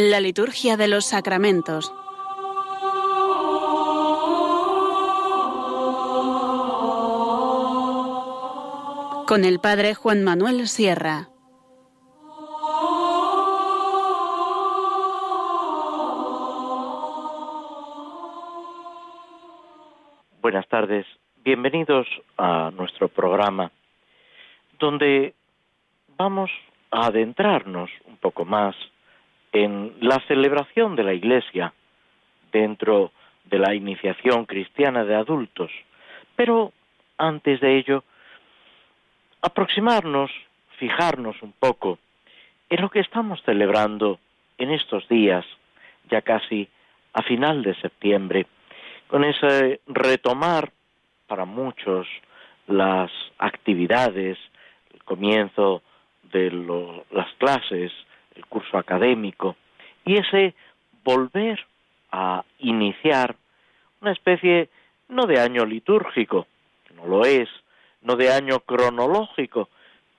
La liturgia de los sacramentos. Con el Padre Juan Manuel Sierra. Buenas tardes, bienvenidos a nuestro programa donde vamos a adentrarnos un poco más en la celebración de la Iglesia dentro de la iniciación cristiana de adultos, pero antes de ello, aproximarnos, fijarnos un poco en lo que estamos celebrando en estos días, ya casi a final de septiembre, con ese retomar para muchos las actividades, el comienzo de las clases, el curso académico, y ese volver a iniciar una especie no de año litúrgico, no lo es, no de año cronológico,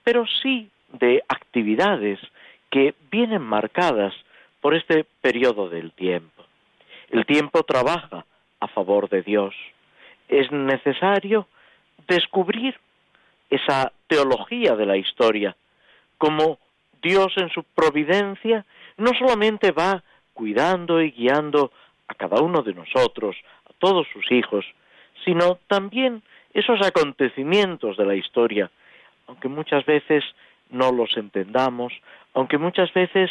pero sí de actividades que vienen marcadas por este periodo del tiempo. El tiempo trabaja a favor de Dios. Es necesario descubrir esa teología de la historia, como Dios en su providencia no solamente va cuidando y guiando a cada uno de nosotros, a todos sus hijos, sino también esos acontecimientos de la historia, aunque muchas veces no los entendamos, aunque muchas veces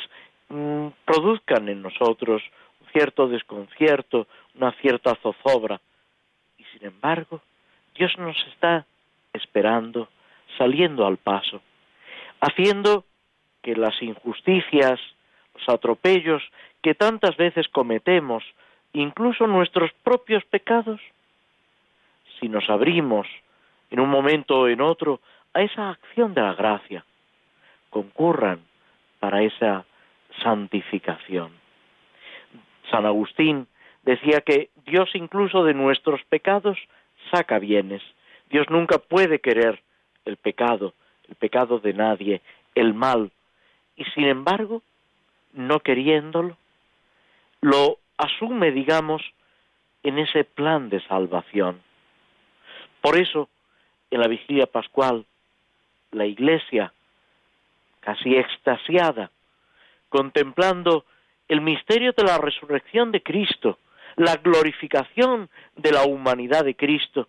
mm, produzcan en nosotros un cierto desconcierto, una cierta zozobra. Y sin embargo, Dios nos está esperando, saliendo al paso, haciendo que las injusticias, los atropellos que tantas veces cometemos, incluso nuestros propios pecados, si nos abrimos en un momento o en otro a esa acción de la gracia, concurran para esa santificación. San Agustín decía que Dios incluso de nuestros pecados saca bienes. Dios nunca puede querer el pecado, el pecado de nadie, el mal, y sin embargo, no queriéndolo, lo asume, digamos, en ese plan de salvación. Por eso, en la vigilia pascual, la Iglesia, casi extasiada, contemplando el misterio de la resurrección de Cristo, la glorificación de la humanidad de Cristo,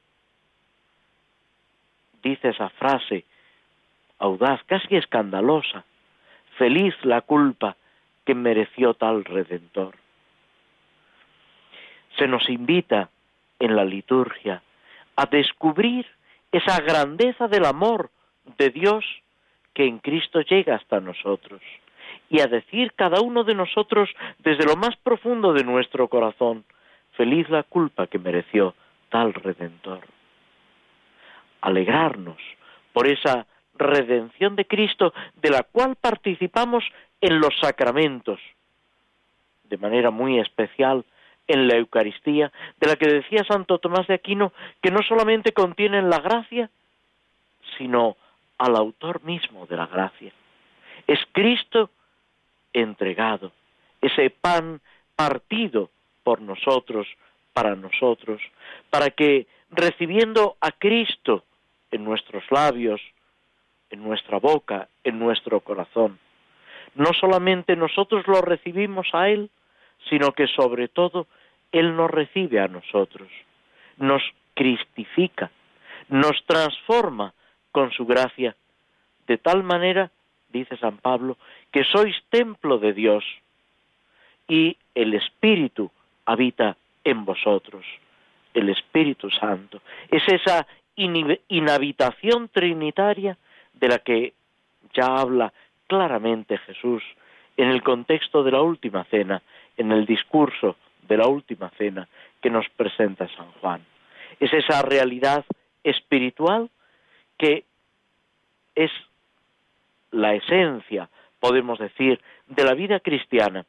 dice esa frase audaz, casi escandalosa, feliz la culpa que mereció tal redentor. Se nos invita en la liturgia a descubrir esa grandeza del amor de Dios que en Cristo llega hasta nosotros y a decir cada uno de nosotros desde lo más profundo de nuestro corazón, feliz la culpa que mereció tal redentor. Alegrarnos por esa redención de Cristo de la cual participamos en los sacramentos, de manera muy especial en la Eucaristía, de la que decía Santo Tomás de Aquino que no solamente contienen la gracia, sino al autor mismo de la gracia. Es Cristo entregado, ese pan partido por nosotros, para nosotros, para que recibiendo a Cristo en nuestros labios, en nuestra boca, en nuestro corazón. No solamente nosotros lo recibimos a Él, sino que sobre todo Él nos recibe a nosotros, nos cristifica, nos transforma con su gracia, de tal manera, dice San Pablo, que sois templo de Dios y el Espíritu habita en vosotros, el Espíritu Santo. Es esa inhabitación trinitaria de la que ya habla claramente Jesús en el contexto de la última cena, en el discurso de la última cena que nos presenta San Juan. Es esa realidad espiritual que es la esencia, podemos decir, de la vida cristiana.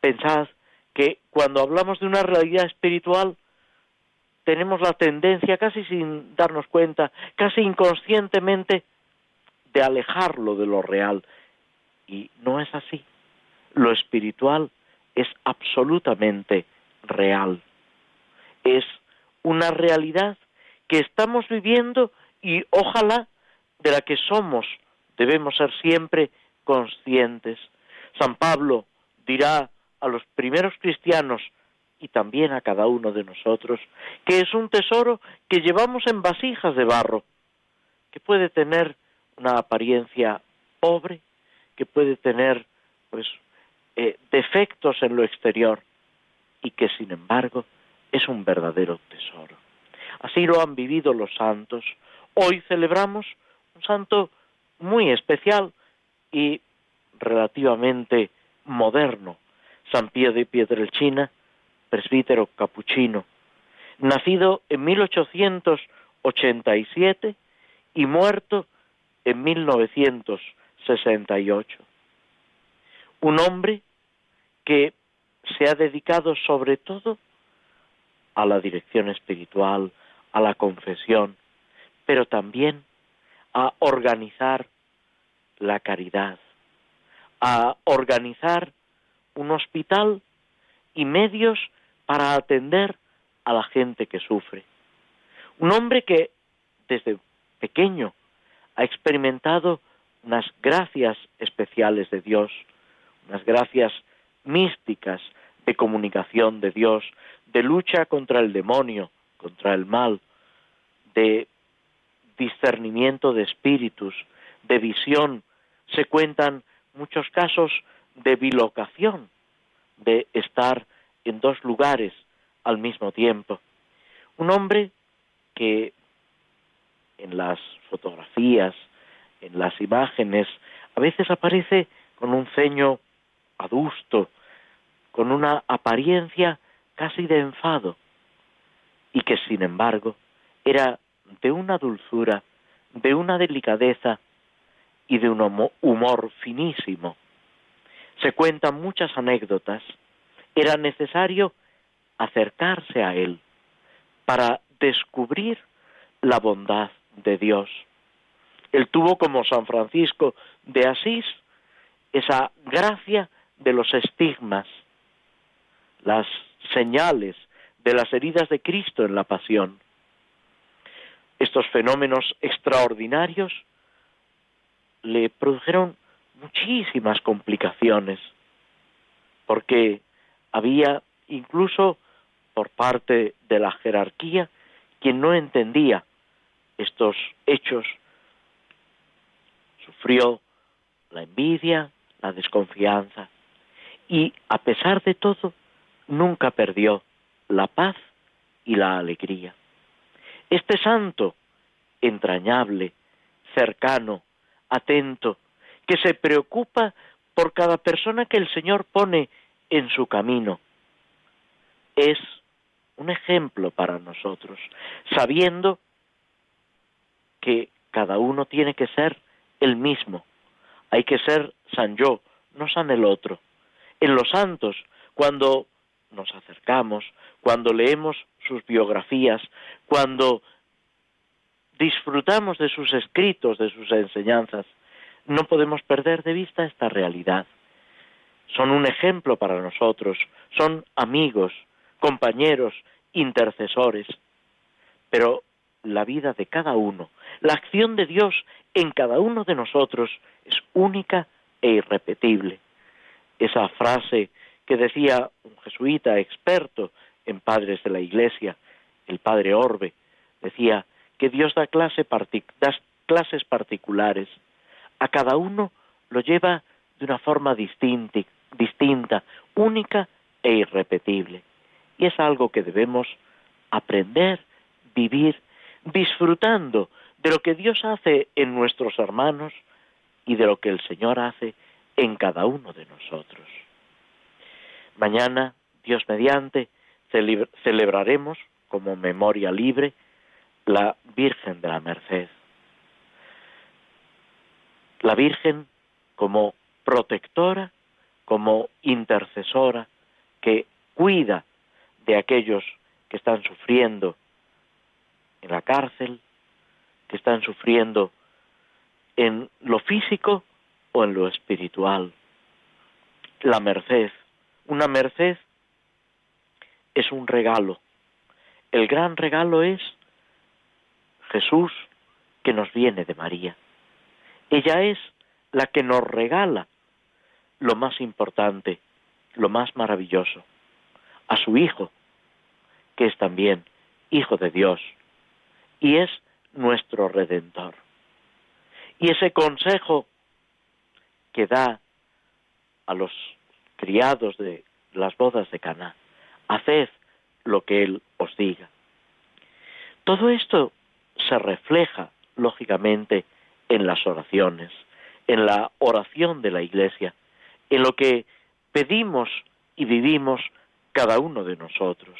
Pensad que cuando hablamos de una realidad espiritual tenemos la tendencia, casi sin darnos cuenta, casi inconscientemente, de alejarlo de lo real. Y no es así. lo espiritual es absolutamente real. Es una realidad que estamos viviendo y ojalá de la que somos debemos ser siempre conscientes. San Pablo dirá a los primeros cristianos y también a cada uno de nosotros que es un tesoro que llevamos en vasijas de barro, que puede tener una apariencia pobre, que puede tener pues eh, defectos en lo exterior y que sin embargo es un verdadero tesoro. Así lo han vivido los santos. Hoy celebramos un santo muy especial y relativamente moderno, San Pío de Pietrelcina, presbítero capuchino, nacido en 1887 y muerto en 1968. Un hombre que se ha dedicado sobre todo a la dirección espiritual, a la confesión, pero también a organizar la caridad, a organizar un hospital y medios para atender a la gente que sufre. Un hombre que desde pequeño ha experimentado unas gracias especiales de Dios, unas gracias místicas de comunicación de Dios, de lucha contra el demonio, contra el mal, de discernimiento de espíritus, de visión. Se cuentan muchos casos de bilocación, de estar en dos lugares al mismo tiempo. Un hombre que en las fotografías, en las imágenes, a veces aparece con un ceño adusto, con una apariencia casi de enfado, y que sin embargo era de una dulzura, de una delicadeza y de un humor finísimo. Se cuentan muchas anécdotas. Era necesario acercarse a él para descubrir la bondad de Dios. Él tuvo como San Francisco de Asís esa gracia de los estigmas, las señales de las heridas de Cristo en la pasión. Estos fenómenos extraordinarios le produjeron muchísimas complicaciones, porque había incluso por parte de la jerarquía quien no entendía estos hechos. Sufrió la envidia, la desconfianza y a pesar de todo nunca perdió la paz y la alegría. Este santo, entrañable, cercano, atento, que se preocupa por cada persona que el Señor pone en su camino, es un ejemplo para nosotros, sabiendo que cada uno tiene que ser el mismo. Hay que ser San yo, no San el otro. En los santos, cuando nos acercamos, cuando leemos sus biografías, cuando disfrutamos de sus escritos, de sus enseñanzas, no podemos perder de vista esta realidad. Son un ejemplo para nosotros, son amigos, compañeros, intercesores, pero la vida de cada uno, la acción de Dios en cada uno de nosotros es única e irrepetible. Esa frase que decía un jesuita experto en padres de la Iglesia, el padre Orbe, decía que Dios da, clase da clases particulares, a cada uno lo lleva de una forma distinta, distinta, única e irrepetible. Y es algo que debemos aprender, vivir, disfrutando de lo que Dios hace en nuestros hermanos y de lo que el Señor hace en cada uno de nosotros. Mañana, Dios mediante, celebraremos como memoria libre la Virgen de la Merced. La Virgen como protectora, como intercesora, que cuida de aquellos que están sufriendo en la cárcel, que están sufriendo en lo físico o en lo espiritual. la merced. Una merced es un regalo. El gran regalo es Jesús que nos viene de María. Ella es la que nos regala lo más importante, lo más maravilloso, a su Hijo, que es también Hijo de Dios, y es nuestro Redentor. Y ese consejo que da a los criados de las bodas de Caná, haced lo que Él os diga. Todo esto se refleja, lógicamente, en las oraciones, en la oración de la Iglesia, en lo que pedimos y vivimos cada uno de nosotros.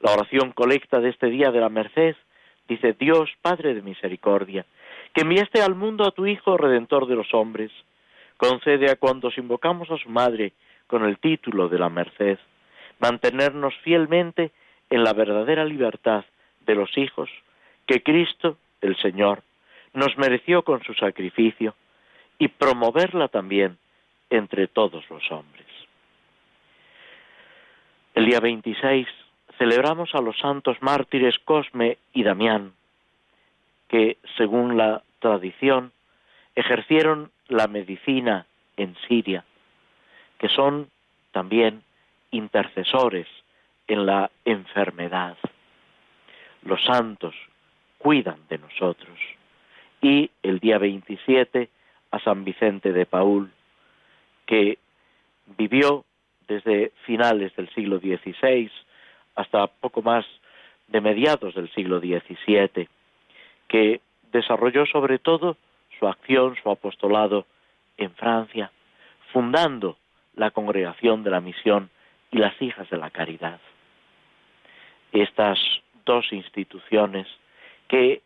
La oración colecta de este día de la merced dice Dios, Padre de misericordia, que enviaste al mundo a tu Hijo Redentor de los hombres, concede a cuantos invocamos a su Madre con el título de la merced, mantenernos fielmente en la verdadera libertad de los hijos que Cristo, el Señor, nos mereció con su sacrificio y promoverla también entre todos los hombres. El día 26 celebramos a los santos mártires Cosme y Damián, que, según la tradición, ejercieron la medicina en Siria, que son también intercesores en la enfermedad. Los santos cuidan de nosotros. Y el día 27 a San Vicente de Paul, que vivió desde finales del siglo XVI hasta poco más de mediados del siglo XVII, que desarrolló sobre todo su acción, su apostolado en Francia, fundando la Congregación de la Misión y las Hijas de la Caridad. Estas dos instituciones que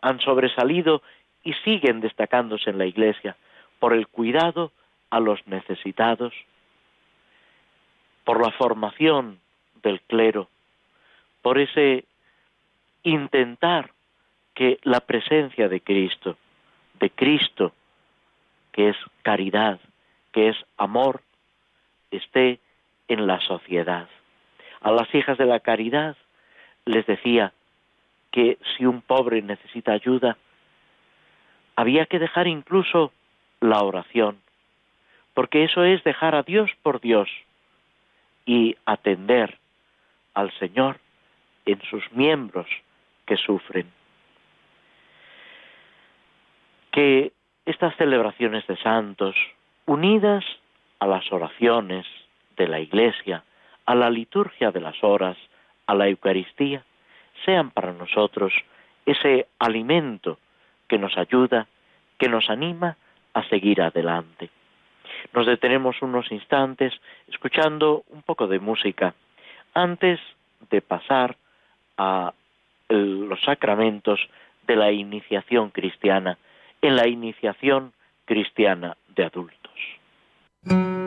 han sobresalido y siguen destacándose en la Iglesia por el cuidado a los necesitados, por la formación del clero, por ese intentar que la presencia de Cristo, de Cristo, que es caridad, que es amor, esté en la sociedad. A las hijas de la caridad les decía que si un pobre necesita ayuda, había que dejar incluso la oración, porque eso es dejar a Dios por Dios y atender al Señor en sus miembros que sufren. Que estas celebraciones de santos, unidas a las oraciones de la Iglesia, a la liturgia de las horas, a la Eucaristía, sean para nosotros ese alimento que nos ayuda, que nos anima a seguir adelante. Nos detenemos unos instantes escuchando un poco de música antes de pasar a los sacramentos de la iniciación cristiana, en la iniciación cristiana de adultos.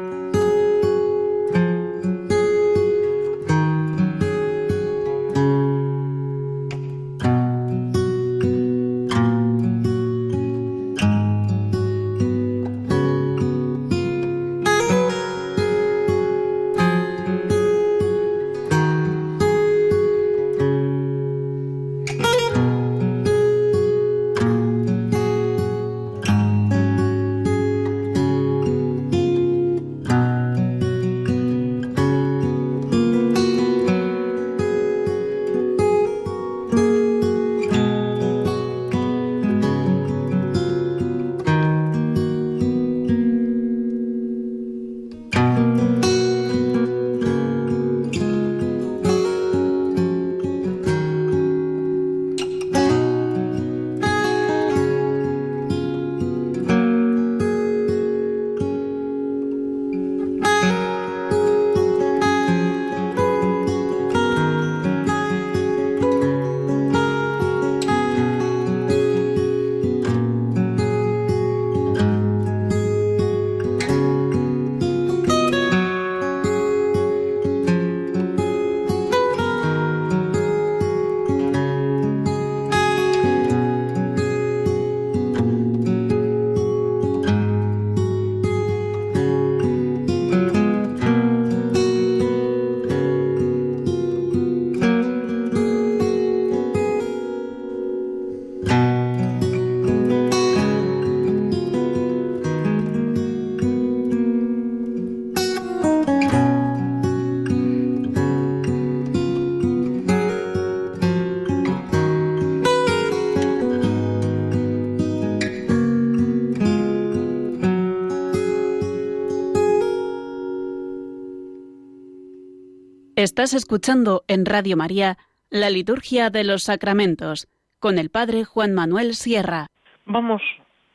Estás escuchando en Radio María la Liturgia de los Sacramentos con el Padre Juan Manuel Sierra. Vamos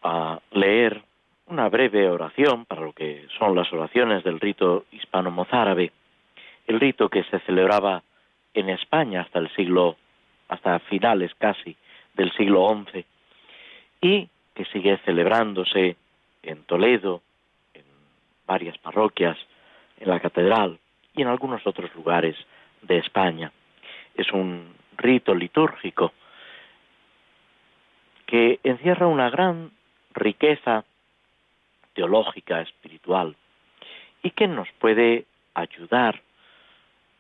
a leer una breve oración para lo que son las oraciones del rito hispano-mozárabe, el rito que se celebraba en España hasta el siglo, hasta finales casi del siglo XI, y que sigue celebrándose en Toledo, en varias parroquias, en la catedral y en algunos otros lugares de España. Es un rito litúrgico que encierra una gran riqueza teológica, espiritual, y que nos puede ayudar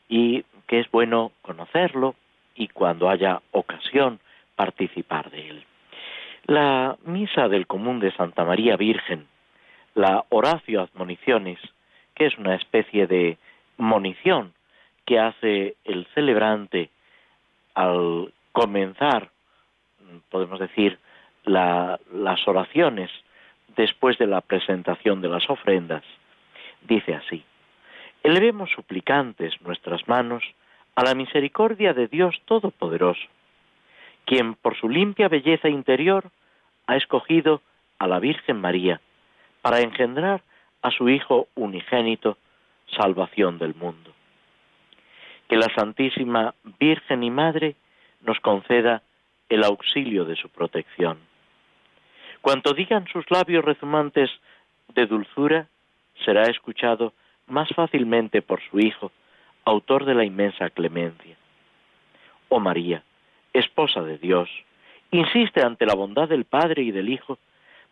y que es bueno conocerlo y cuando haya ocasión participar de él. La misa del común de Santa María Virgen, la Horacio Admoniciones, que es una especie de monición que hace el celebrante al comenzar, podemos decir, las oraciones después de la presentación de las ofrendas, dice así, elevemos suplicantes nuestras manos a la misericordia de Dios Todopoderoso, quien por su limpia belleza interior ha escogido a la Virgen María para engendrar a su Hijo unigénito, salvación del mundo. Que la Santísima Virgen y Madre nos conceda el auxilio de su protección Cuanto digan sus labios rezumantes de dulzura, será escuchado más fácilmente por su Hijo, autor de la inmensa clemencia. Oh María, esposa de Dios, insiste ante la bondad del Padre y del Hijo,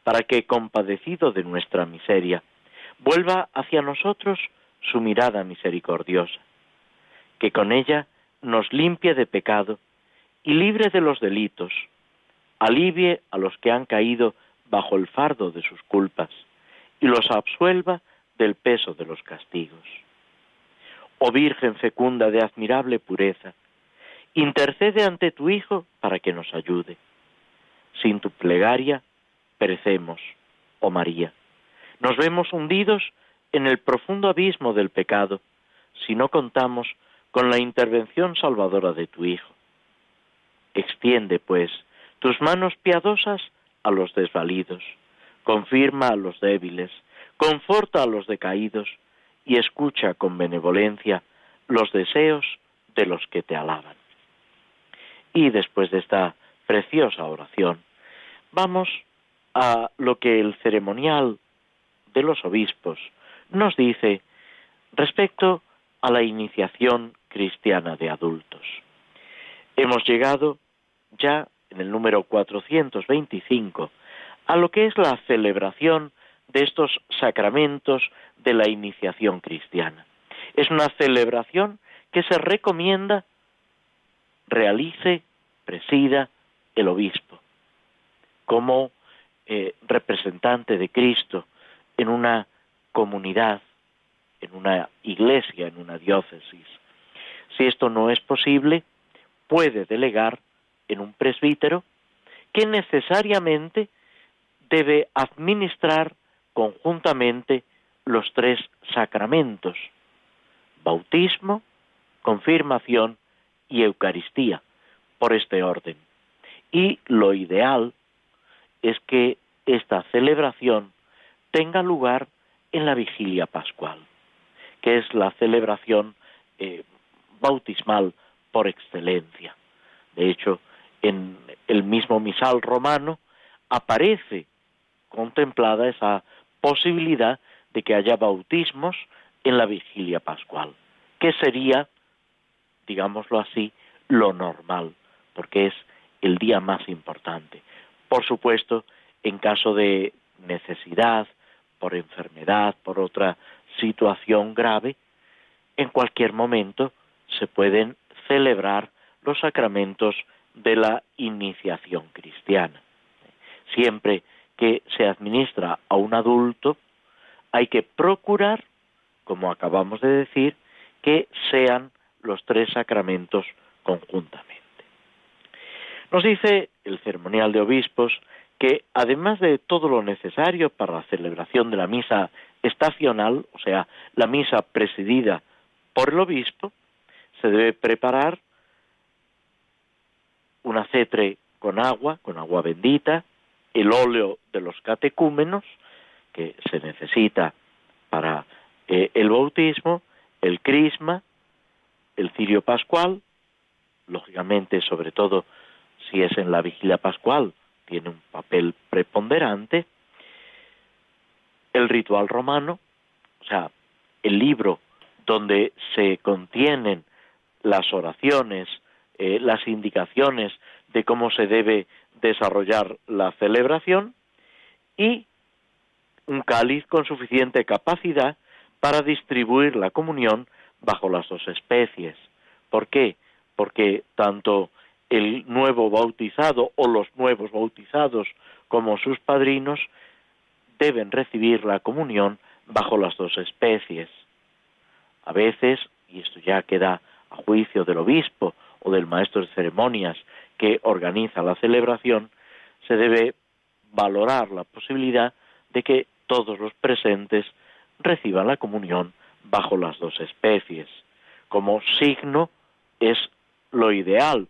para que, compadecido de nuestra miseria, vuelva hacia nosotros su mirada misericordiosa, que con ella nos limpie de pecado y libre de los delitos, alivie a los que han caído bajo el fardo de sus culpas y los absuelva del peso de los castigos. Oh Virgen fecunda de admirable pureza, intercede ante tu Hijo para que nos ayude. Sin tu plegaria perecemos, oh María. Nos vemos hundidos en el profundo abismo del pecado si no contamos con la intervención salvadora de tu Hijo. Extiende, pues, tus manos piadosas a los desvalidos, confirma a los débiles, conforta a los decaídos y escucha con benevolencia los deseos de los que te alaban. Y después de esta preciosa oración, vamos a lo que el ceremonial de los obispos nos dice respecto a la iniciación cristiana de adultos. Hemos llegado ya en el número 425, a lo que es la celebración de estos sacramentos de la iniciación cristiana. Es una celebración que se recomienda realice, presida el obispo, como eh, representante de Cristo en una comunidad, en una iglesia, en una diócesis. Si esto no es posible, puede delegar en un presbítero que necesariamente debe administrar conjuntamente los tres sacramentos, bautismo, confirmación y Eucaristía, por este orden. Y lo ideal es que esta celebración tenga lugar en la vigilia pascual, que es la celebración eh, bautismal por excelencia. De hecho, en el mismo misal romano aparece contemplada esa posibilidad de que haya bautismos en la vigilia pascual, que sería, digámoslo así, lo normal, porque es el día más importante. Por supuesto, en caso de necesidad, por enfermedad, por otra situación grave, en cualquier momento se pueden celebrar los sacramentos de la iniciación cristiana. Siempre que se administra a un adulto, hay que procurar, como acabamos de decir, que sean los tres sacramentos conjuntamente. Nos dice el ceremonial de obispos que además de todo lo necesario para la celebración de la misa estacional, o sea, la misa presidida por el obispo, se debe preparar un acetre con agua, con agua bendita, el óleo de los catecúmenos, que se necesita para eh, el bautismo, el crisma, el cirio pascual, lógicamente, sobre todo si es en la vigilia pascual, tiene un papel preponderante, el ritual romano, o sea, el libro donde se contienen las oraciones, eh, las indicaciones de cómo se debe desarrollar la celebración y un cáliz con suficiente capacidad para distribuir la comunión bajo las dos especies. ¿Por qué? Porque tanto el nuevo bautizado o los nuevos bautizados como sus padrinos deben recibir la comunión bajo las dos especies. A veces, y esto ya queda a juicio del obispo o del maestro de ceremonias que organiza la celebración, se debe valorar la posibilidad de que todos los presentes reciban la comunión bajo las dos especies. Como signo es lo ideal.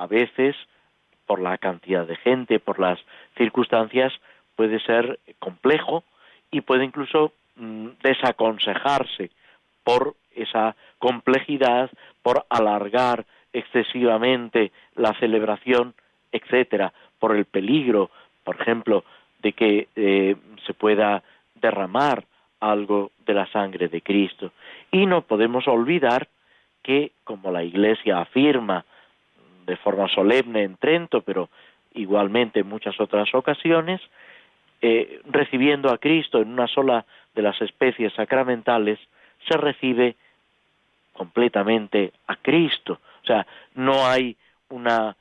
A veces, por la cantidad de gente, por las circunstancias, puede ser complejo y puede incluso mm, desaconsejarse por esa complejidad, por alargar excesivamente la celebración, etcétera, por el peligro, por ejemplo, de que eh, se pueda derramar algo de la sangre de Cristo. Y no podemos olvidar que, como la Iglesia afirma de forma solemne en Trento, pero igualmente en muchas otras ocasiones, eh, recibiendo a Cristo en una sola de las especies sacramentales, se recibe completamente a Cristo. O sea, no hay una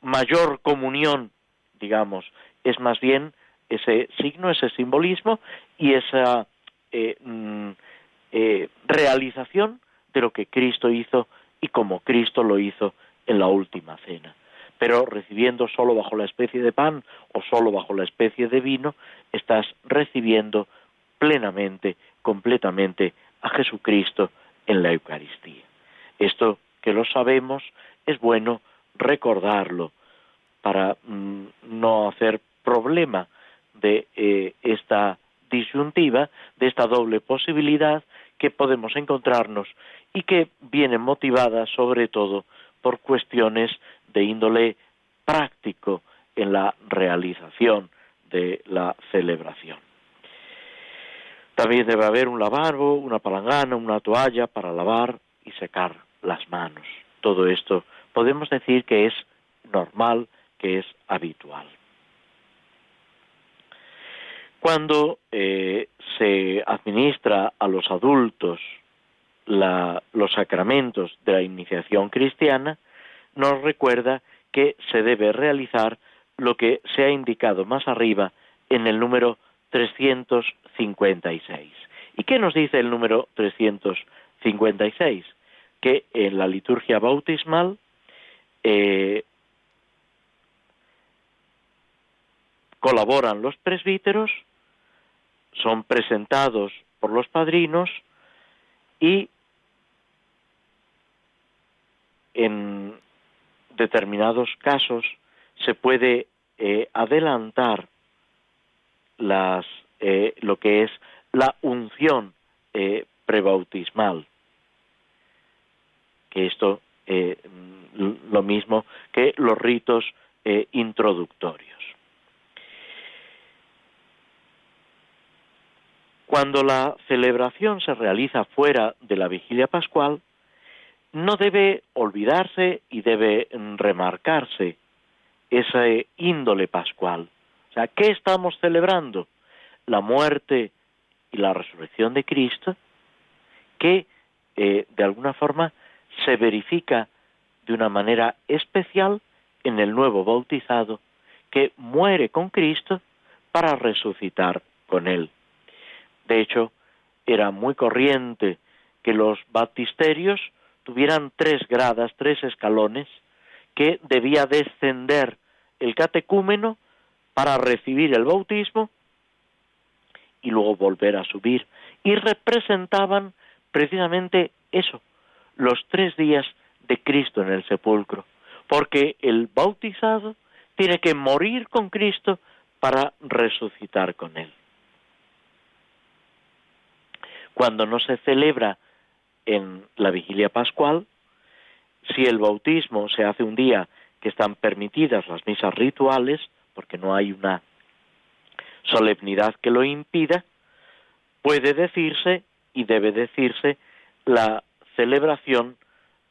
mayor comunión, digamos, es más bien ese signo, ese simbolismo y esa eh, mm, eh, realización de lo que Cristo hizo y como Cristo lo hizo en la última cena. Pero recibiendo solo bajo la especie de pan o solo bajo la especie de vino, estás recibiendo plenamente, completamente a Jesucristo en la Eucaristía. Esto que lo sabemos es bueno recordarlo para mm, no hacer problema de eh, esta disyuntiva, de esta doble posibilidad que podemos encontrarnos y que viene motivada sobre todo por cuestiones de índole práctico en la realización de la celebración. También debe haber un lavabo, una palangana, una toalla para lavar y secar las manos. Todo esto podemos decir que es normal, que es habitual. Cuando eh, se administra a los adultos los sacramentos de la iniciación cristiana, nos recuerda que se debe realizar lo que se ha indicado más arriba en el número 356. ¿Y qué nos dice el número 356? Que en la liturgia bautismal eh, colaboran los presbíteros son presentados por los padrinos y en determinados casos se puede eh, adelantar las, eh, lo que es la unción eh, prebautismal, que esto lo mismo que los ritos introductorios. Cuando la celebración se realiza fuera de la vigilia pascual, no debe olvidarse y debe remarcarse ese índole pascual. O sea, ¿qué estamos celebrando? La muerte y la resurrección de Cristo, que eh, de alguna forma se verifica de una manera especial en el nuevo bautizado, que muere con Cristo para resucitar con Él. De hecho, era muy corriente que los baptisterios tuvieran tres gradas, tres escalones, que debía descender el catecúmeno para recibir el bautismo y luego volver a subir. Y representaban precisamente eso, los tres días de Cristo en el sepulcro, porque el bautizado tiene que morir con Cristo para resucitar con Él. Cuando no se celebra en la vigilia pascual, si el bautismo se hace un día que están permitidas las misas rituales, porque no hay una solemnidad que lo impida, puede decirse y debe decirse la celebración,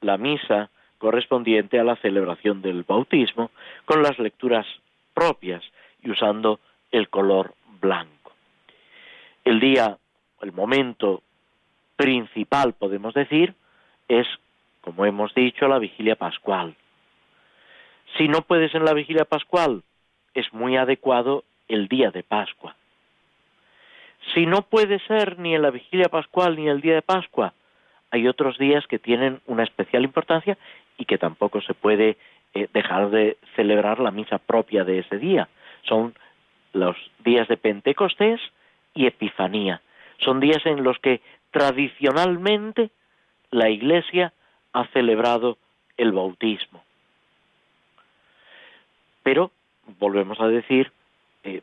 la misa correspondiente a la celebración del bautismo, con las lecturas propias y usando el color blanco. El día, el momento principal, podemos decir, es, como hemos dicho, la vigilia pascual. Si no puedes en la vigilia pascual, es muy adecuado el día de Pascua. Si no puede ser ni en la vigilia pascual ni el día de Pascua, hay otros días que tienen una especial importancia y que tampoco se puede eh, dejar de celebrar la misa propia de ese día. Son los días de Pentecostés y Epifanía. Son días en los que tradicionalmente la Iglesia ha celebrado el bautismo. Pero, volvemos a decir, eh,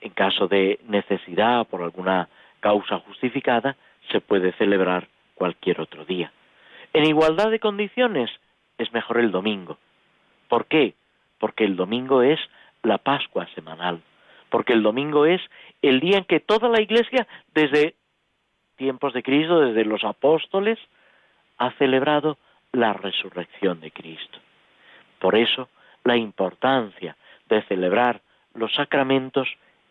en caso de necesidad por alguna causa justificada, se puede celebrar cualquier otro día. En igualdad de condiciones, es mejor el domingo. ¿Por qué? Porque el domingo es la Pascua semanal, porque el domingo es el día en que toda la Iglesia, desde tiempos de Cristo, desde los apóstoles, ha celebrado la resurrección de Cristo. Por eso, la importancia de celebrar los sacramentos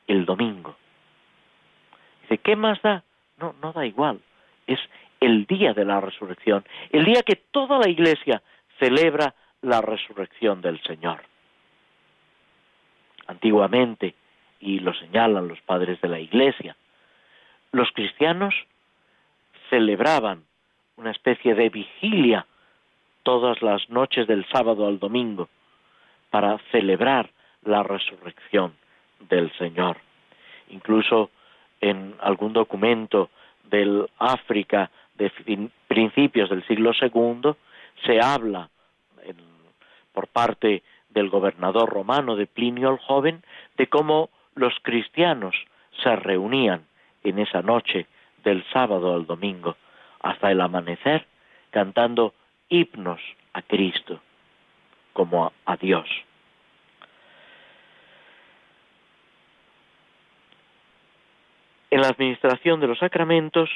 el domingo. Dice, ¿qué más da? No, no da igual. Es el día de la resurrección, el día que toda la iglesia celebra la resurrección del Señor. Antiguamente, y lo señalan los padres de la iglesia, los cristianos celebraban una especie de vigilia todas las noches del sábado al domingo para celebrar la resurrección del Señor. Incluso en algún documento del África de principios del siglo II se habla por parte del gobernador romano de Plinio el Joven de cómo los cristianos se reunían en esa noche del sábado al domingo hasta el amanecer cantando himnos a Cristo como a Dios. En la administración de los sacramentos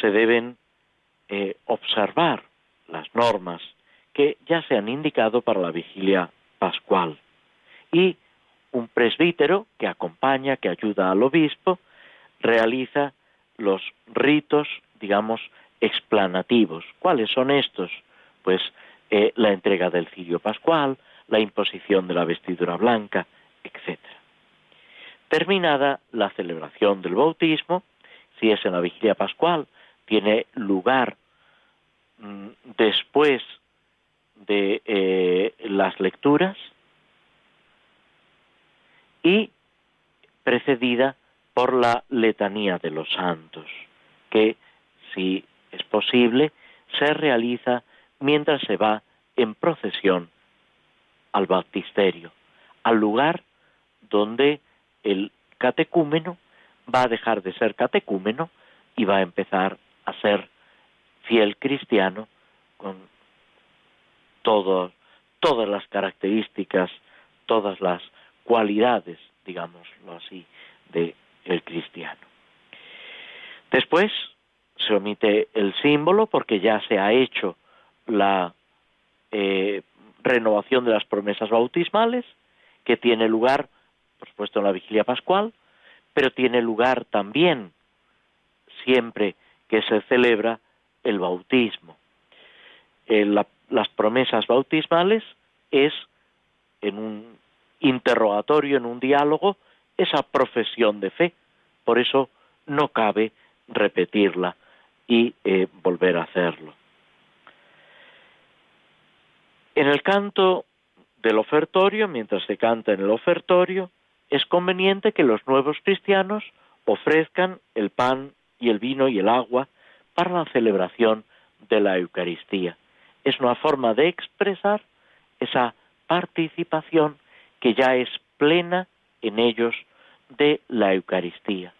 se deben eh, observar las normas que ya se han indicado para la vigilia pascual y un presbítero que acompaña, que ayuda al obispo, realiza los ritos, digamos, explanativos. ¿Cuáles son estos? Pues eh, la entrega del cirio pascual, la imposición de la vestidura blanca, etcétera. Terminada la celebración del bautismo, si es en la vigilia pascual, tiene lugar mm, después de eh, las lecturas y precedida por la letanía de los santos, que, si es posible, se realiza mientras se va en procesión al baptisterio, al lugar donde el catecúmeno va a dejar de ser catecúmeno y va a empezar a ser fiel cristiano con todas las características, todas las cualidades, digámoslo así, de el cristiano. Después se omite el símbolo porque ya se ha hecho la eh, renovación de las promesas bautismales que tiene lugar por supuesto en la vigilia pascual, pero tiene lugar también siempre que se celebra el bautismo. Eh, las promesas bautismales es en un interrogatorio, en un diálogo, esa profesión de fe. Por eso no cabe repetirla y eh, volver a hacerlo. En el canto del ofertorio, mientras se canta en el ofertorio, es conveniente que los nuevos cristianos ofrezcan el pan y el vino y el agua para la celebración de la Eucaristía. Es una forma de expresar esa participación que ya es plena en ellos de la Eucaristía,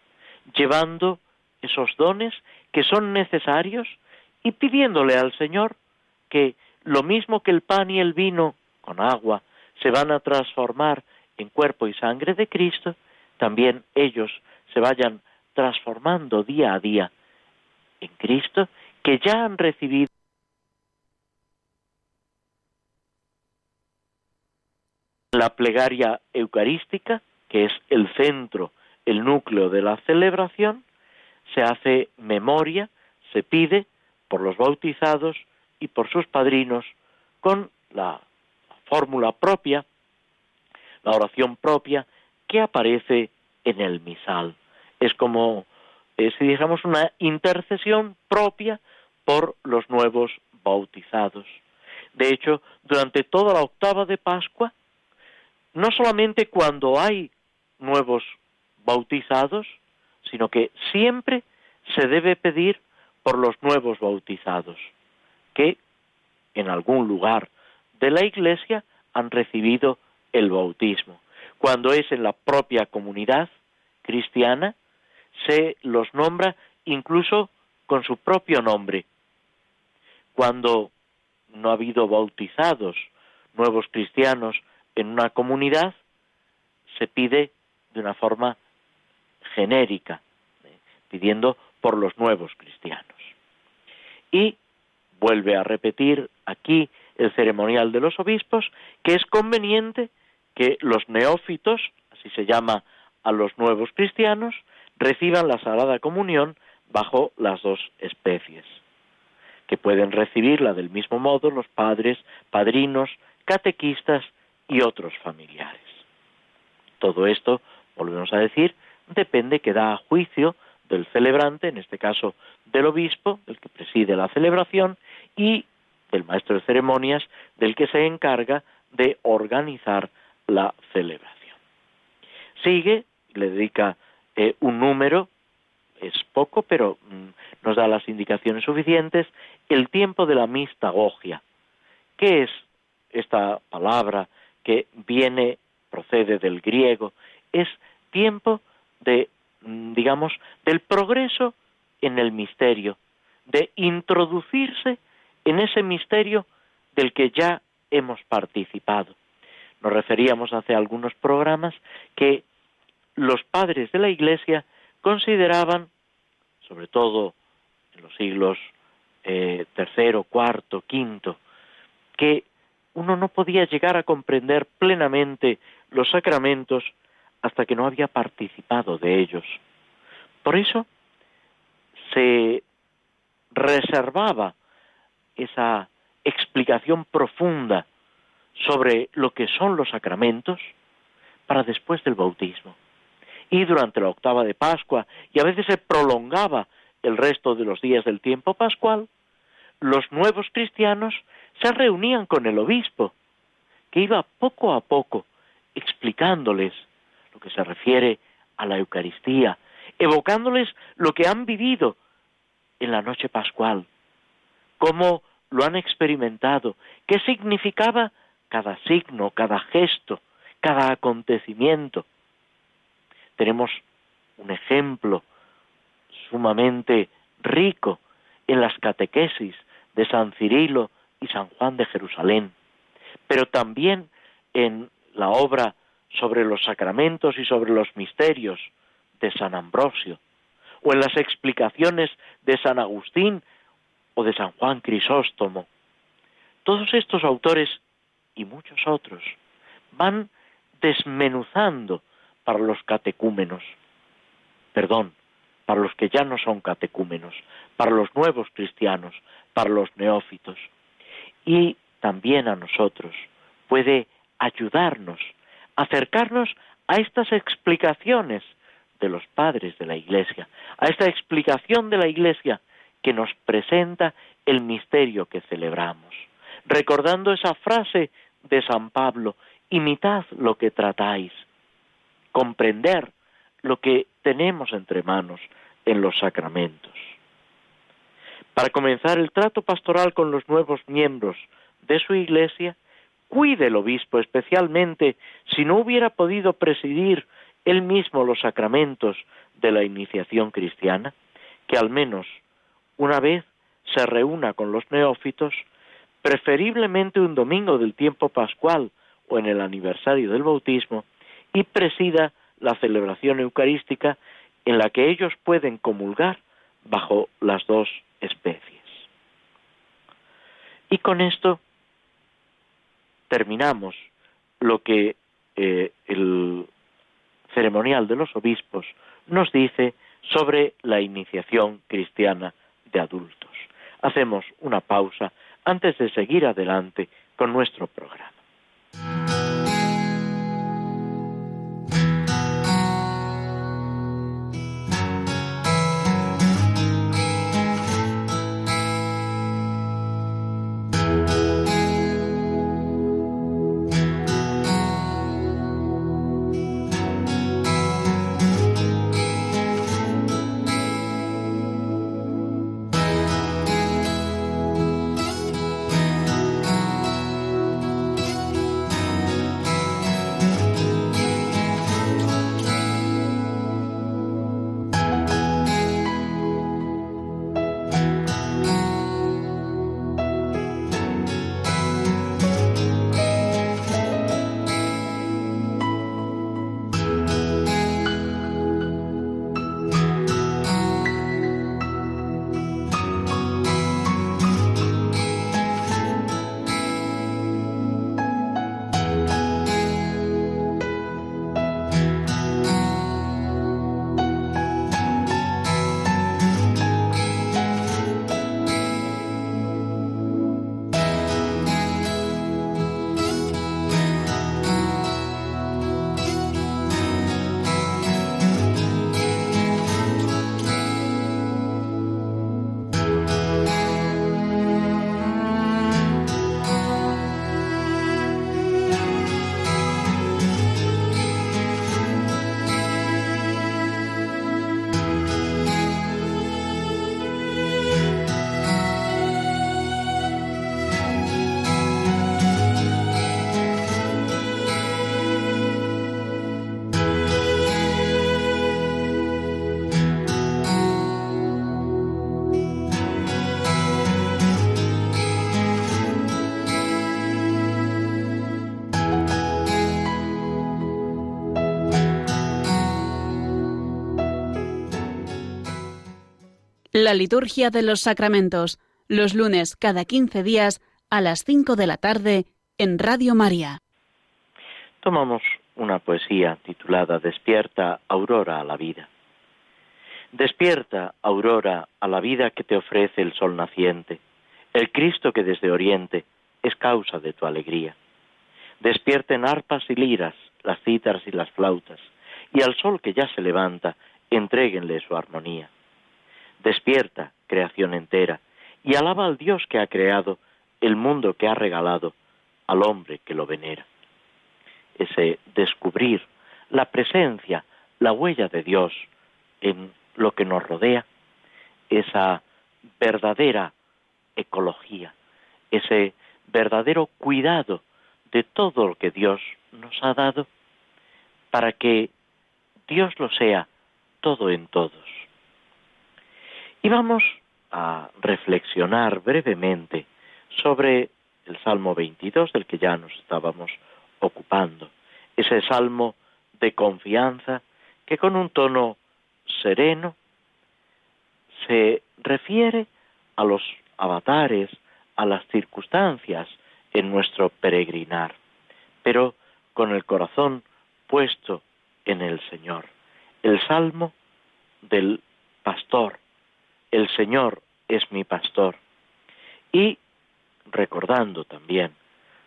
llevando esos dones que son necesarios y pidiéndole al Señor que lo mismo que el pan y el vino con agua se van a transformar en cuerpo y sangre de Cristo, también ellos se vayan transformando día a día en Cristo, que ya han recibido la plegaria eucarística, que es el centro, el núcleo de la celebración, se hace memoria, se pide por los bautizados y por sus padrinos con la fórmula propia, la oración propia que aparece en el misal. Es como si dijéramos una intercesión propia por los nuevos bautizados. De hecho, durante toda la octava de Pascua, no solamente cuando hay nuevos bautizados, sino que siempre se debe pedir por los nuevos bautizados, que en algún lugar de la Iglesia han recibido el bautismo. Cuando es en la propia comunidad cristiana, se los nombra incluso con su propio nombre. Cuando no ha habido bautizados, nuevos cristianos en una comunidad, se pide de una forma genérica, eh, pidiendo por los nuevos cristianos. Y vuelve a repetir aquí el ceremonial de los obispos que es conveniente que los neófitos, así se llama a los nuevos cristianos, reciban la Sagrada Comunión bajo las dos especies, que pueden recibirla del mismo modo los padres, padrinos, catequistas y otros familiares. Todo esto, volvemos a decir, depende que da a juicio del celebrante, en este caso del obispo, del que preside la celebración, y del maestro de ceremonias, del que se encarga de organizar la celebración. Sigue, le dedica eh, un número, es poco, pero mm, nos da las indicaciones suficientes, el tiempo de la mistagogia. ¿Qué es esta palabra que viene, procede del griego? Es tiempo de Mm, digamos, del progreso en el misterio, de introducirse en ese misterio del que ya hemos participado. Nos referíamos hace algunos programas que los padres de la Iglesia consideraban, sobre todo en los siglos eh, tercero, cuarto, quinto, que uno no podía llegar a comprender plenamente los sacramentos hasta que no había participado de ellos. Por eso se reservaba esa explicación profunda sobre lo que son los sacramentos para después del bautismo. Y durante la octava de Pascua, y a veces se prolongaba el resto de los días del tiempo pascual, los nuevos cristianos se reunían con el obispo, que iba poco a poco explicándoles que se refiere a la Eucaristía, evocándoles lo que han vivido en la noche pascual, cómo lo han experimentado, qué significaba cada signo, cada gesto, cada acontecimiento. Tenemos un ejemplo sumamente rico en las catequesis de San Cirilo y San Juan de Jerusalén, pero también en la obra sobre los sacramentos y sobre los misterios de San Ambrosio, o en las explicaciones de San Agustín o de San Juan Crisóstomo. Todos estos autores y muchos otros van desmenuzando para los catecúmenos, perdón, para los que ya no son catecúmenos, para los nuevos cristianos, para los neófitos, y también a nosotros puede ayudarnos acercarnos a estas explicaciones de los padres de la Iglesia, a esta explicación de la Iglesia que nos presenta el misterio que celebramos, recordando esa frase de San Pablo, imitad lo que tratáis, comprender lo que tenemos entre manos en los sacramentos. Para comenzar el trato pastoral con los nuevos miembros de su iglesia, cuide el obispo especialmente si no hubiera podido presidir él mismo los sacramentos de la iniciación cristiana, que al menos una vez se reúna con los neófitos, preferiblemente un domingo del tiempo pascual o en el aniversario del bautismo, y presida la celebración eucarística en la que ellos pueden comulgar bajo las dos especies. Y con esto terminamos lo que eh, el ceremonial de los obispos nos dice sobre la iniciación cristiana de adultos. Hacemos una pausa antes de seguir adelante con nuestro programa. La liturgia de los sacramentos, los lunes cada 15 días a las 5 de la tarde en Radio María. Tomamos una poesía titulada Despierta, aurora a la vida. Despierta, aurora, a la vida que te ofrece el sol naciente, el Cristo que desde Oriente es causa de tu alegría. Despierten arpas y liras, las cítaras y las flautas, y al sol que ya se levanta, entréguenle su armonía. Despierta, creación entera, y alaba al Dios que ha creado el mundo que ha regalado al hombre que lo venera. Ese descubrir la presencia, la huella de Dios en lo que nos rodea, esa verdadera ecología, ese verdadero cuidado de todo lo que Dios nos ha dado, para que Dios lo sea todo en todos. Y vamos a reflexionar brevemente sobre el Salmo 22 del que ya nos estábamos ocupando. Ese salmo de confianza que con un tono sereno se refiere a los avatares, a las circunstancias en nuestro peregrinar, pero con el corazón puesto en el Señor. El salmo del pastor, el Señor es mi pastor. Y recordando también,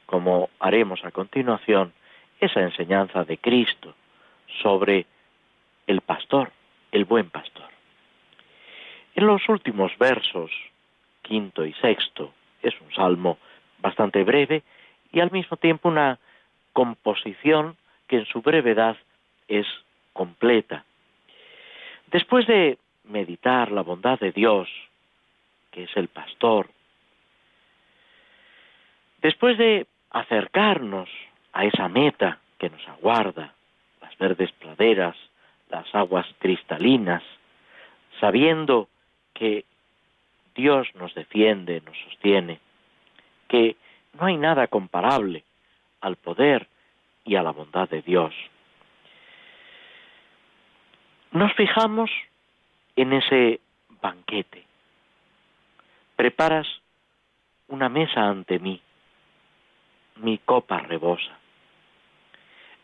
como haremos a continuación, esa enseñanza de Cristo sobre el pastor, el buen pastor. En los últimos versos, quinto y sexto, es un salmo bastante breve y al mismo tiempo una composición que en su brevedad es completa. Después de meditar la bondad de Dios que es el pastor. Después de acercarnos a esa meta que nos aguarda, las verdes praderas, las aguas cristalinas, sabiendo que Dios nos defiende, nos sostiene, que no hay nada comparable al poder y a la bondad de Dios. Nos fijamos en ese banquete. Preparas una mesa ante mí, mi copa rebosa.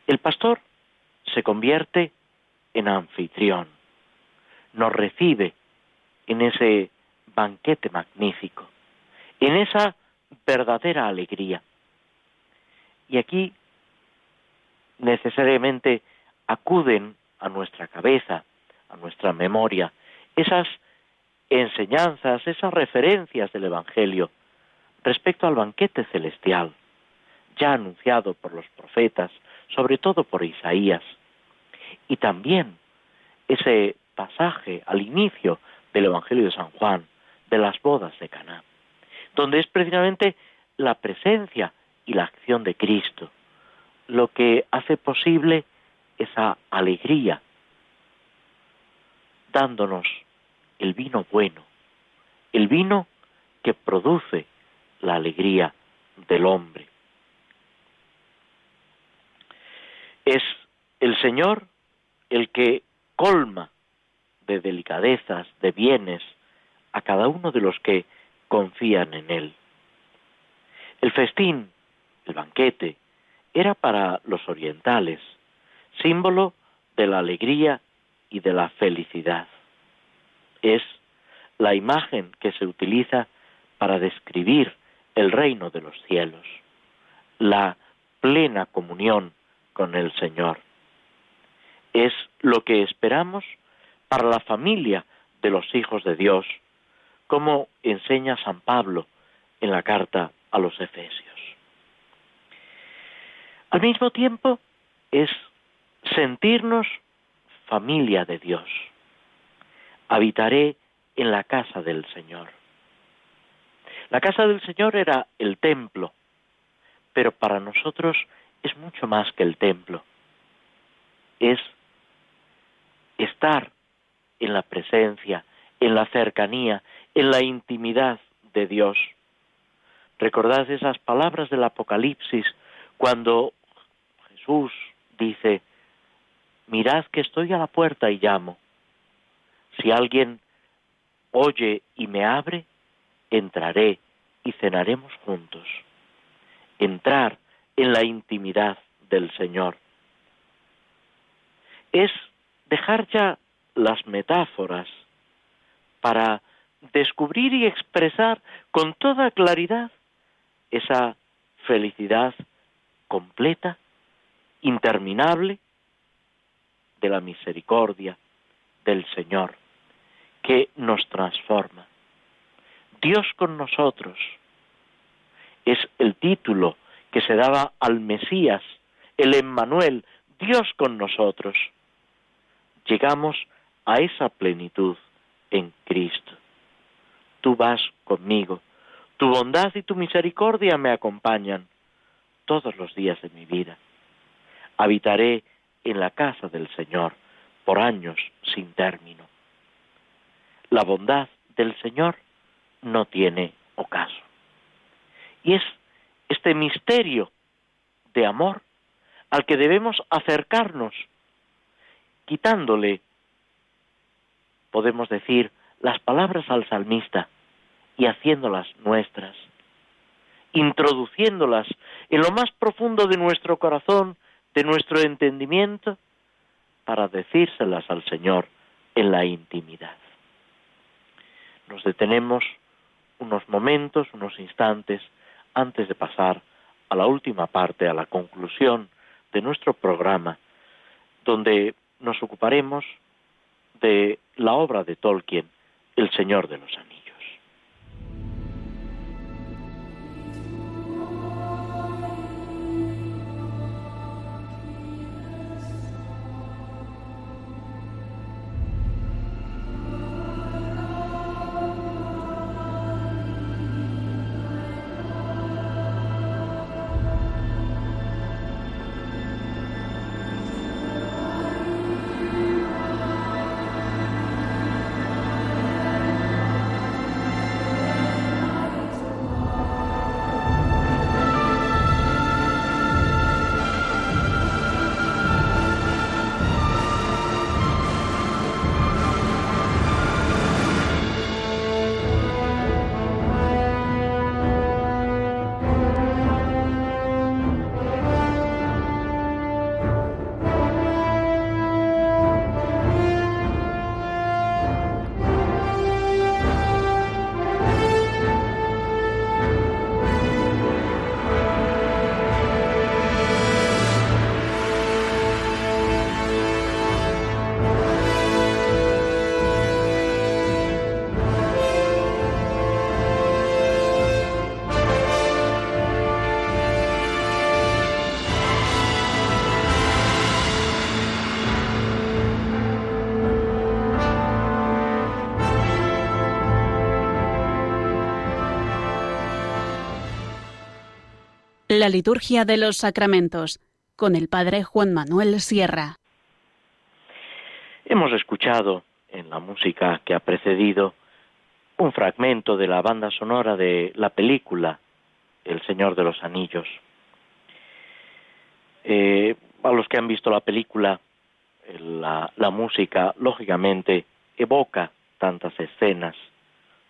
El pastor se convierte en anfitrión, nos recibe en ese banquete magnífico, en esa verdadera alegría. Y aquí necesariamente acuden a nuestra cabeza, a nuestra memoria, esas enseñanzas, esas referencias del Evangelio respecto al banquete celestial, ya anunciado por los profetas, sobre todo por Isaías, y también ese pasaje al inicio del Evangelio de San Juan, de las bodas de Caná, donde es precisamente la presencia y la acción de Cristo lo que hace posible esa alegría, dándonos el vino bueno, el vino que produce la alegría del hombre. Es el Señor el que colma de delicadezas, de bienes, a cada uno de los que confían en Él. El festín, el banquete, era para los orientales, símbolo de la alegría y de la felicidad. Es la imagen que se utiliza para describir el reino de los cielos, la plena comunión con el Señor. Es lo que esperamos para la familia de los hijos de Dios, como enseña San Pablo en la carta a los Efesios. Al mismo tiempo es sentirnos familia de Dios. Habitaré en la casa del Señor. La casa del Señor era el templo, pero para nosotros es mucho más que el templo. Es estar en la presencia, en la cercanía, en la intimidad de Dios. Recordad esas palabras del Apocalipsis cuando Jesús dice, mirad que estoy a la puerta y llamo. Si alguien oye y me abre, entraré y cenaremos juntos. Entrar en la intimidad del Señor. Es dejar ya las metáforas para descubrir y expresar con toda claridad esa felicidad completa interminable de la misericordia del Señor que nos transforma. Dios con nosotros es el título que se daba al Mesías, el Emmanuel, Dios con nosotros. Llegamos a esa plenitud en Cristo. Tú vas conmigo, tu bondad y tu misericordia me acompañan todos los días de mi vida habitaré en la casa del Señor por años sin término. La bondad del Señor no tiene ocaso. Y es este misterio de amor al que debemos acercarnos, quitándole, podemos decir, las palabras al salmista y haciéndolas nuestras, introduciéndolas en lo más profundo de nuestro corazón de nuestro entendimiento para decírselas al Señor en la intimidad. Nos detenemos unos momentos, unos instantes, antes de pasar a la última parte, a la conclusión de nuestro programa, donde nos ocuparemos de la obra de Tolkien, El Señor de los Anillos. La liturgia de los sacramentos con el padre Juan Manuel Sierra. Hemos escuchado en la música que ha precedido un fragmento de la banda sonora de la película El Señor de los Anillos. Eh, a los que han visto la película, la, la música, lógicamente, evoca tantas escenas.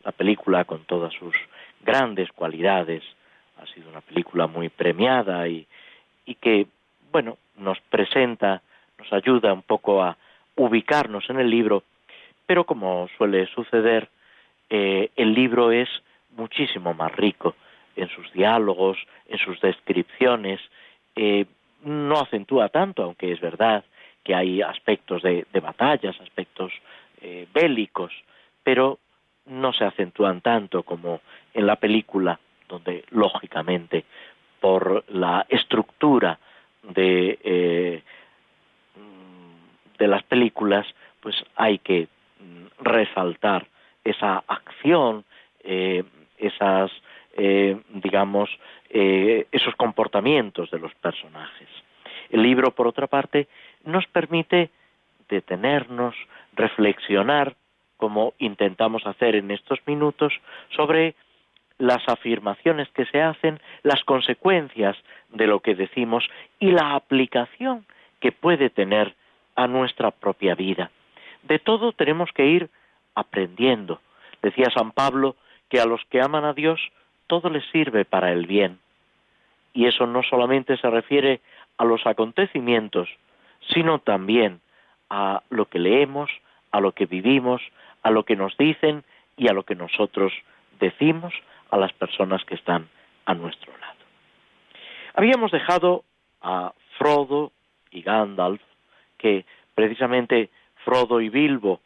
La película, con todas sus grandes cualidades, ha sido una película muy premiada y, y que, bueno, nos presenta, nos ayuda un poco a ubicarnos en el libro, pero como suele suceder, eh, el libro es muchísimo más rico en sus diálogos, en sus descripciones, eh, no acentúa tanto, aunque es verdad que hay aspectos de, batallas, aspectos eh, bélicos, pero no se acentúan tanto como en la película, donde lógicamente por la estructura de, de las películas, pues hay que mm, resaltar esa acción, eh, esas, eh, digamos, eh, esos comportamientos de los personajes. El libro, por otra parte, nos permite detenernos, reflexionar, como intentamos hacer en estos minutos, sobre las afirmaciones que se hacen, las consecuencias de lo que decimos y la aplicación que puede tener a nuestra propia vida. De todo tenemos que ir aprendiendo. Decía San Pablo que a los que aman a Dios todo les sirve para el bien. Y eso no solamente se refiere a los acontecimientos, sino también a lo que leemos, a lo que vivimos, a lo que nos dicen y a lo que nosotros decimos a las personas que están a nuestro lado. Habíamos dejado a Frodo y Gandalf, que precisamente Frodo y Bilbo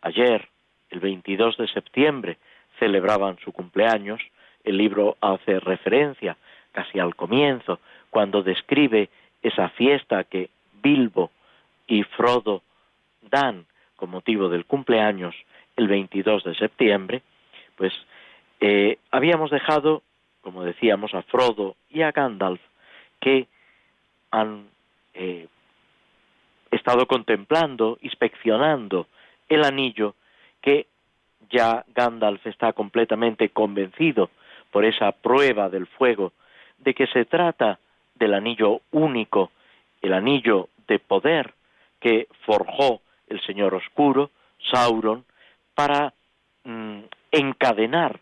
ayer, el 22 de septiembre, celebraban su cumpleaños. El libro hace referencia casi al comienzo, cuando describe esa fiesta que Bilbo y Frodo dan con motivo del cumpleaños el 22 de septiembre, pues eh, habíamos dejado, como decíamos, a Frodo y a Gandalf que han eh, estado contemplando, inspeccionando el anillo que ya Gandalf está completamente convencido por esa prueba del fuego de que se trata del anillo único, el anillo de poder que forjó el Señor Oscuro, Sauron, para mm, encadenar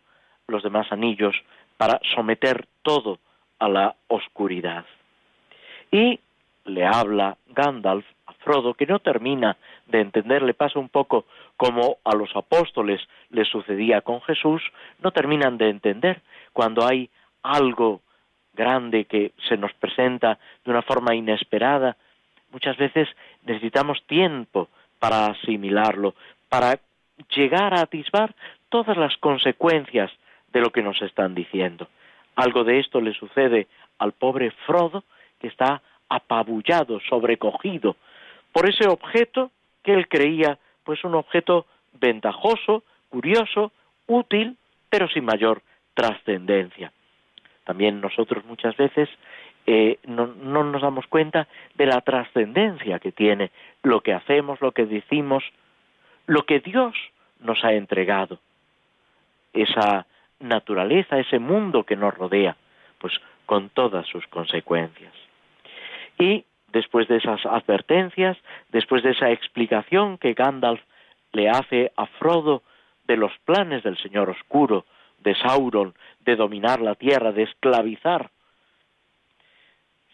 los demás anillos, para someter todo a la oscuridad. Y le habla Gandalf a Frodo, que no termina de entender, le pasa un poco como a los apóstoles le sucedía con Jesús, no terminan de entender cuando hay algo grande que se nos presenta de una forma inesperada. Muchas veces necesitamos tiempo para asimilarlo, para llegar a atisbar todas las consecuencias de lo que nos están diciendo. Algo de esto le sucede al pobre Frodo, que está apabullado, sobrecogido por ese objeto que él creía pues un objeto ventajoso, curioso, útil, pero sin mayor trascendencia. También nosotros muchas veces eh, no, no nos damos cuenta de la trascendencia que tiene lo que hacemos, lo que decimos, lo que Dios nos ha entregado, esa naturaleza, ese mundo que nos rodea, pues con todas sus consecuencias. Y después de esas advertencias, después de esa explicación que Gandalf le hace a Frodo de los planes del Señor Oscuro, de Sauron, de dominar la tierra, de esclavizar,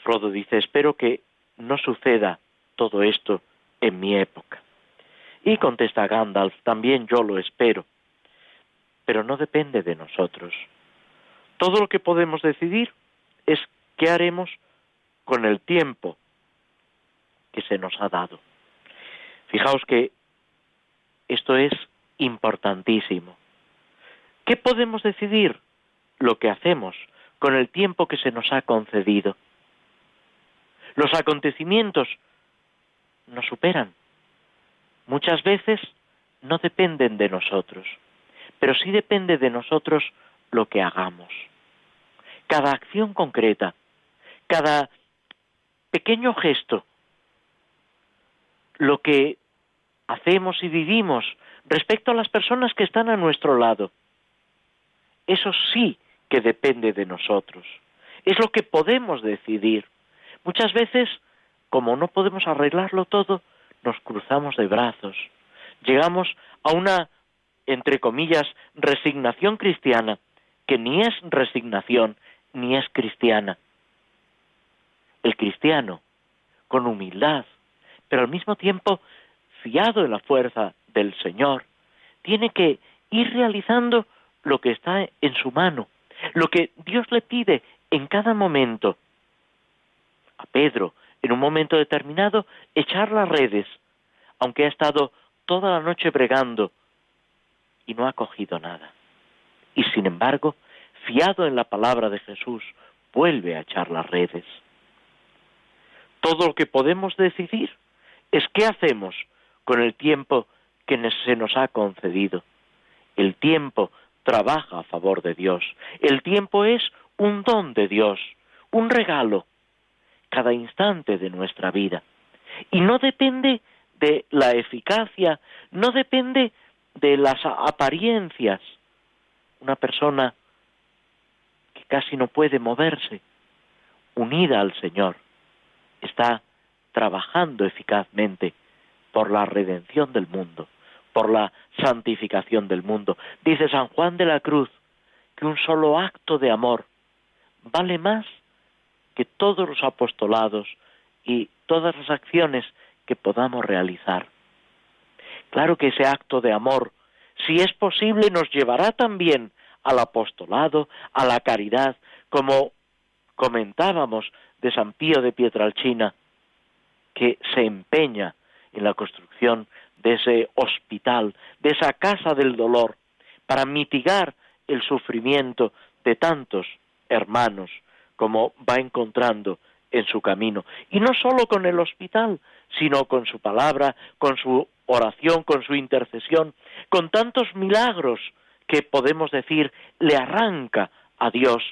Frodo dice, espero que no suceda todo esto en mi época. Y contesta Gandalf, también yo lo espero, pero no depende de nosotros. Todo lo que podemos decidir es qué haremos con el tiempo que se nos ha dado. Fijaos que esto es importantísimo. ¿Qué podemos decidir? Lo que hacemos con el tiempo que se nos ha concedido. Los acontecimientos nos superan. Muchas veces no dependen de nosotros, pero sí depende de nosotros lo que hagamos. Cada acción concreta cada pequeño gesto, lo que hacemos y vivimos respecto a las personas que están a nuestro lado. Eso sí que depende de nosotros. Es lo que podemos decidir. Muchas veces, como no podemos arreglarlo todo, nos cruzamos de brazos. Llegamos a una, entre comillas, resignación cristiana, que ni es resignación, ni es cristiana. El cristiano, con humildad, pero al mismo tiempo fiado en la fuerza del Señor, tiene que ir realizando lo que está en su mano, lo que Dios le pide en cada momento. A Pedro, en un momento determinado, echar las redes, aunque ha estado toda la noche bregando y no ha cogido nada. Y sin embargo, fiado en la palabra de Jesús, vuelve a echar las redes. Todo lo que podemos decidir es qué hacemos con el tiempo que se nos ha concedido. El tiempo trabaja a favor de Dios. El tiempo es un don de Dios, un regalo, cada instante de nuestra vida. Y no depende de la eficacia, no depende de las apariencias. Una persona que casi no puede moverse, unida al Señor, está trabajando eficazmente por la redención del mundo, por la santificación del mundo. Dice San Juan de la Cruz que un solo acto de amor vale más que todos los apostolados y todas las acciones que podamos realizar. Claro que ese acto de amor, si es posible, nos llevará también al apostolado, a la caridad, como comentábamos de San Pío de Pietralcina, que se empeña en la construcción de ese hospital, de esa casa del dolor, para mitigar el sufrimiento de tantos hermanos como va encontrando en su camino. Y no solo con el hospital, sino con su palabra, con su oración, con su intercesión, con tantos milagros que podemos decir le arranca a Dios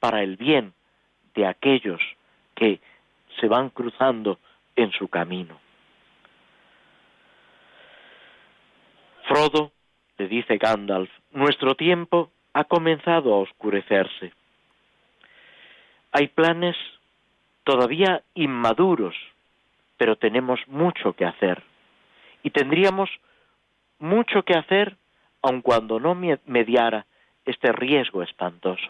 para el bien de aquellos que se van cruzando en su camino. Frodo, le dice Gandalf, nuestro tiempo ha comenzado a oscurecerse. Hay planes todavía inmaduros, pero tenemos mucho que hacer. Y tendríamos mucho que hacer aun cuando no mediara este riesgo espantoso.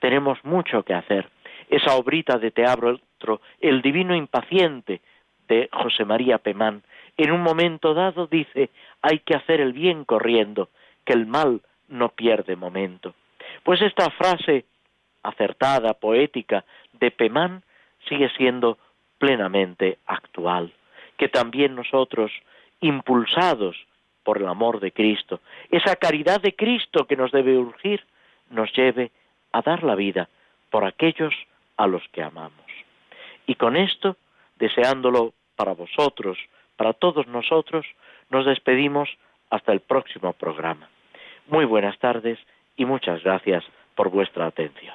Tenemos mucho que hacer. Esa obrita de teatro, El divino impaciente, de José María Pemán, en un momento dado dice, hay que hacer el bien corriendo, que el mal no pierde momento. Pues esta frase acertada, poética, de Pemán sigue siendo plenamente actual, que también nosotros, impulsados por el amor de Cristo, esa caridad de Cristo que nos debe urgir, nos lleve a dar la vida por aquellos a los que amamos. Y con esto, deseándolo para vosotros, para todos nosotros, nos despedimos hasta el próximo programa. Muy buenas tardes y muchas gracias por vuestra atención.